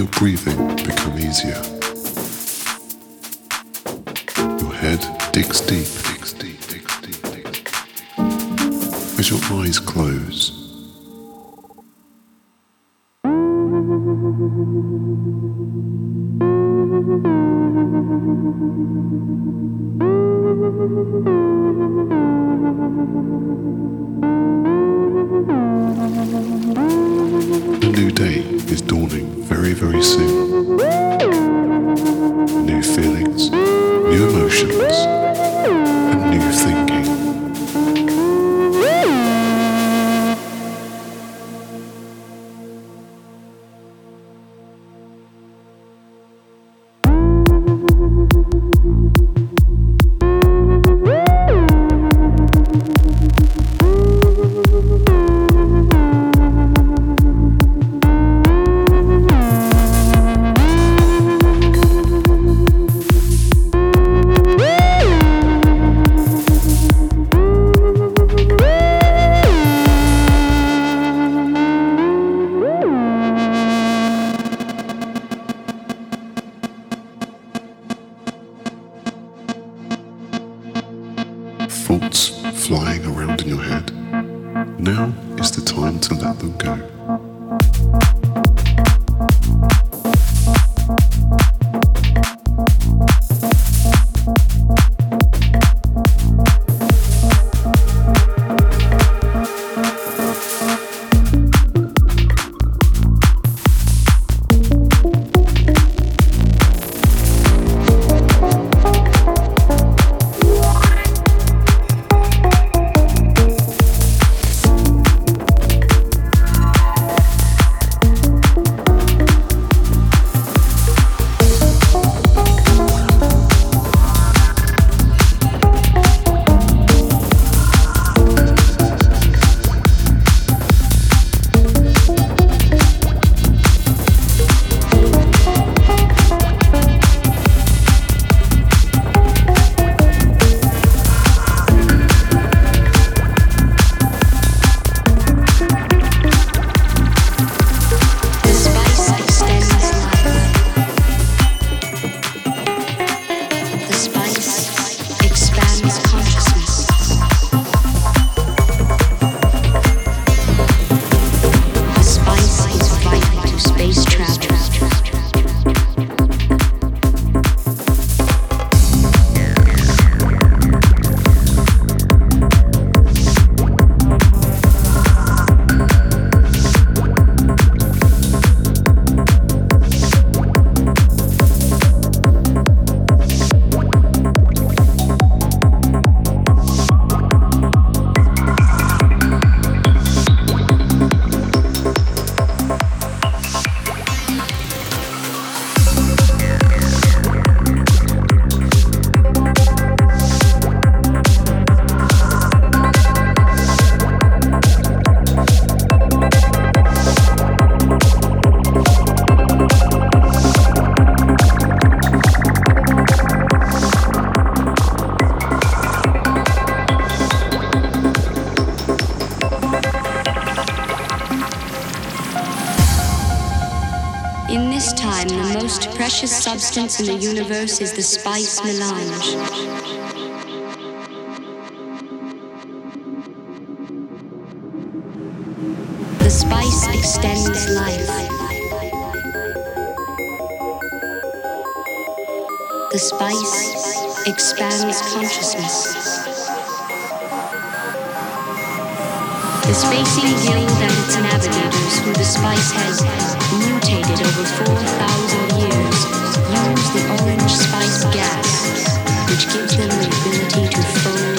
Your breathing become easier. Your head digs deep. As your eyes close, precious substance in the universe is the spice melange. The spice extends life. The spice expands consciousness. The Spacing Guild and its navigators, who the spice has mutated over 4,000 years use the orange spice gas, which gives them the ability to foam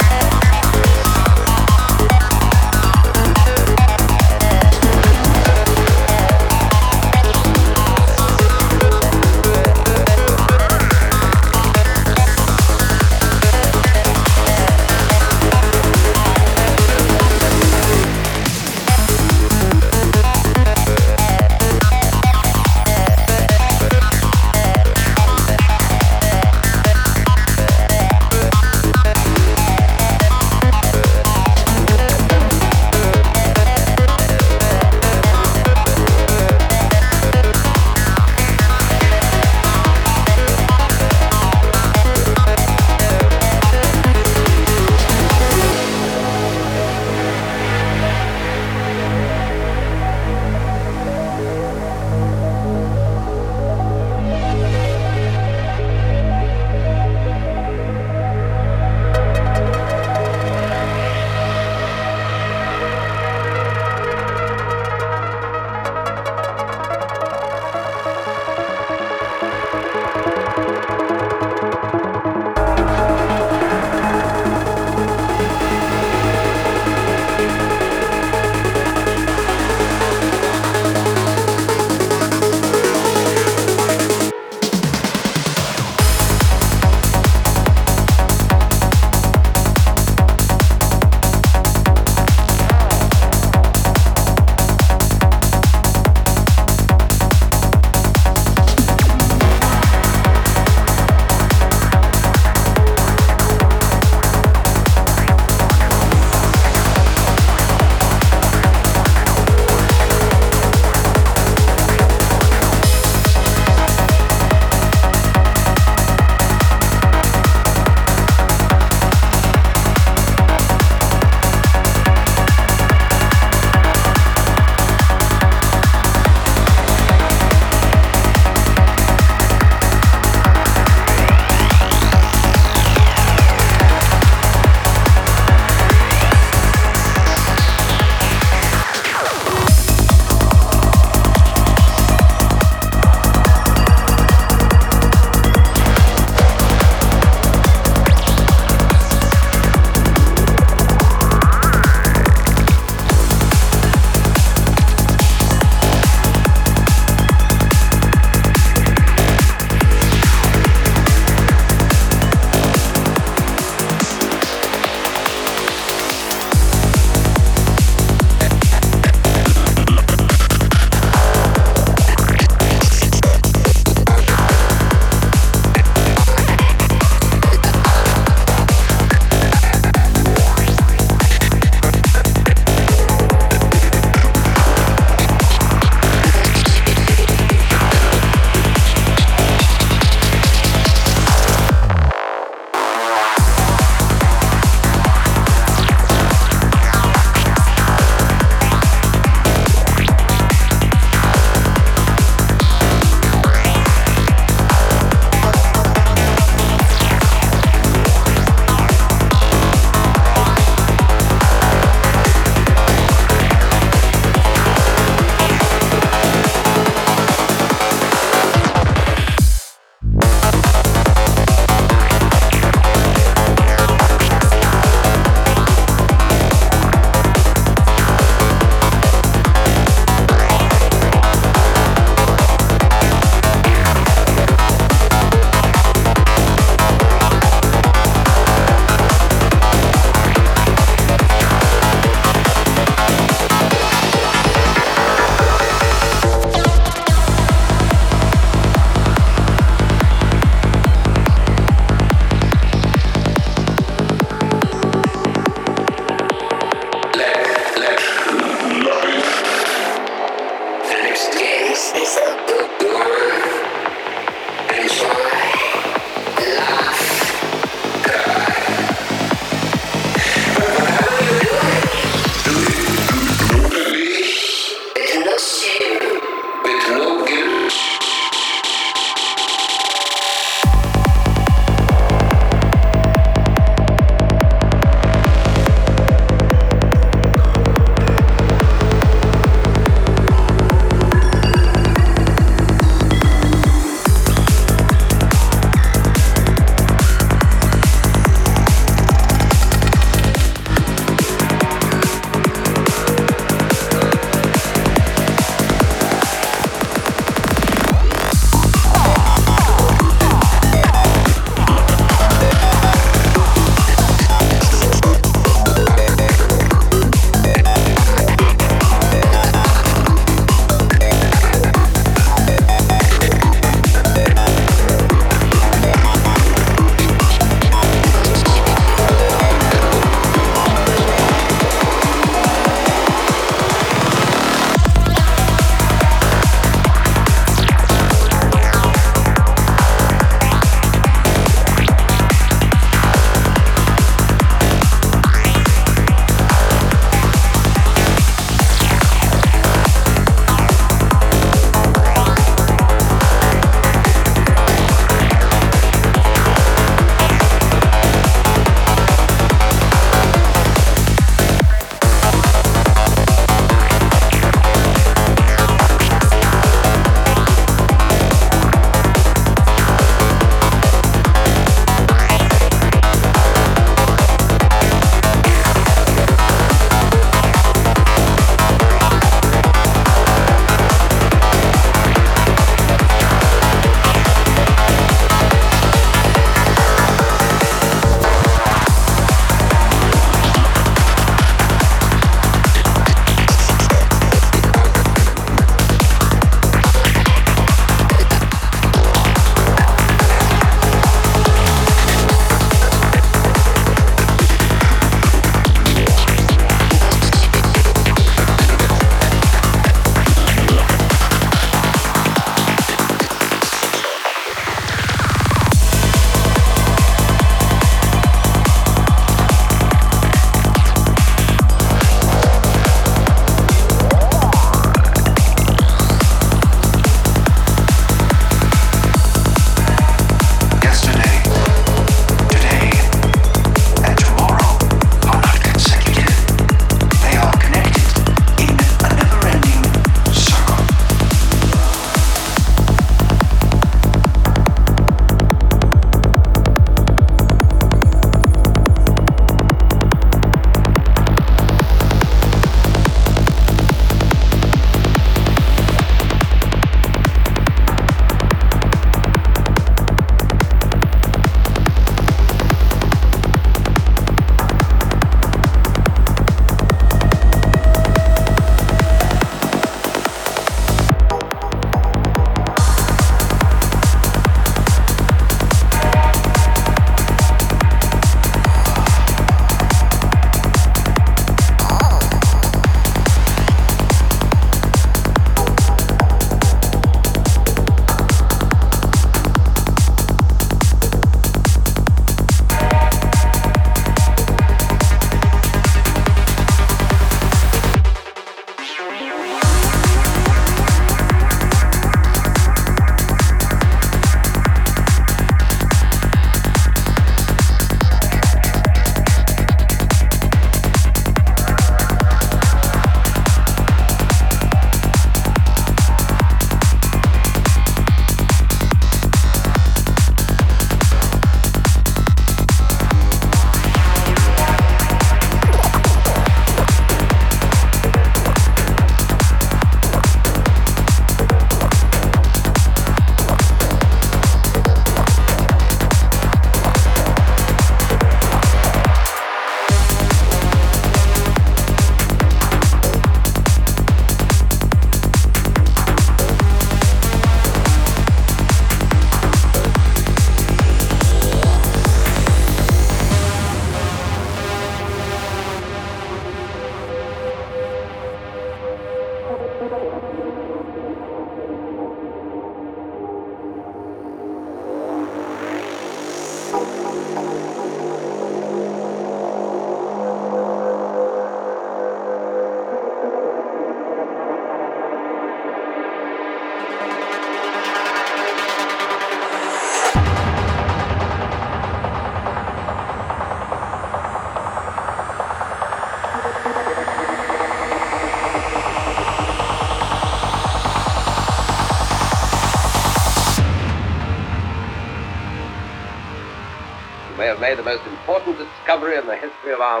made the most important discovery in the history of our